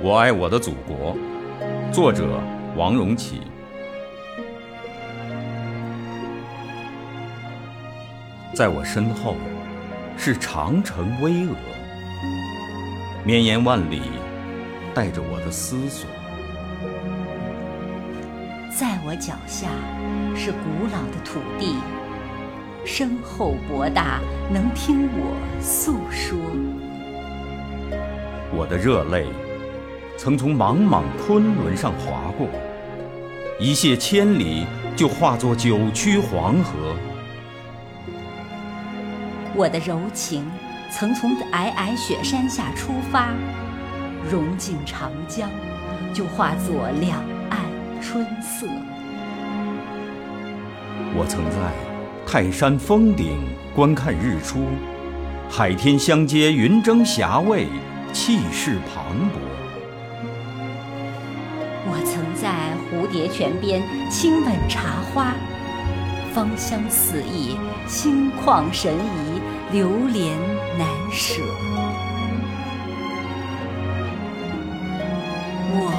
我爱我的祖国。作者：王荣启。在我身后是长城巍峨，绵延万里，带着我的思索。在我脚下是古老的土地，深厚博大，能听我诉说。我的热泪曾从莽莽昆仑上划过，一泻千里，就化作九曲黄河。我的柔情曾从皑皑雪山下出发，融进长江，就化作两岸春色。我曾在泰山峰顶观看日出，海天相接，云蒸霞蔚，气势磅礴。我曾在蝴蝶泉边亲吻茶花，芳香四溢，心旷神怡，流连难舍。我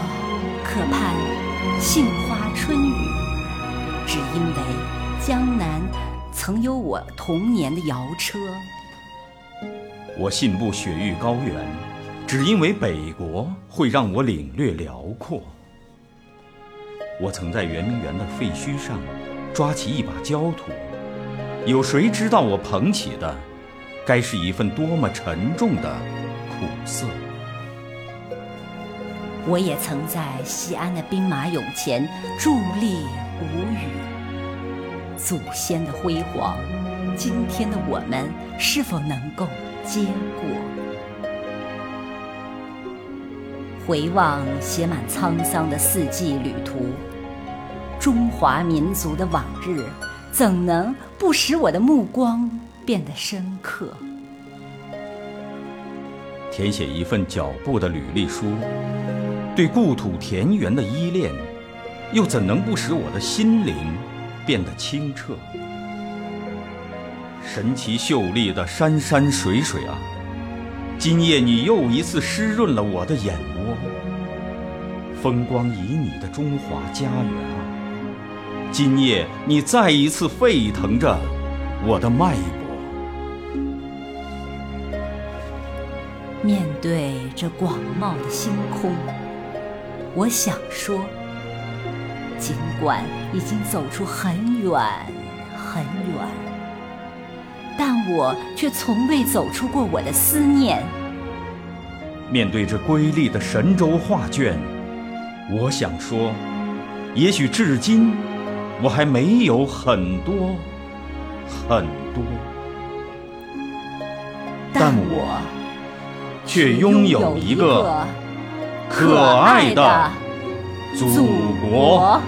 可盼杏花春雨，只因为江南曾有我童年的摇车。我信步雪域高原，只因为北国会让我领略辽阔。我曾在圆明园的废墟上抓起一把焦土，有谁知道我捧起的该是一份多么沉重的苦涩？我也曾在西安的兵马俑前伫立无语。祖先的辉煌，今天的我们是否能够接过？回望写满沧桑的四季旅途，中华民族的往日，怎能不使我的目光变得深刻？填写一份脚步的履历书，对故土田园的依恋，又怎能不使我的心灵变得清澈？神奇秀丽的山山水水啊，今夜你又一次湿润了我的眼窝。风光旖旎的中华家园啊，今夜你再一次沸腾着我的脉搏。面对这广袤的星空，我想说，尽管已经走出很远很远，但我却从未走出过我的思念。面对这瑰丽的神州画卷，我想说，也许至今我还没有很多很多，但我却拥有一个可爱的祖国。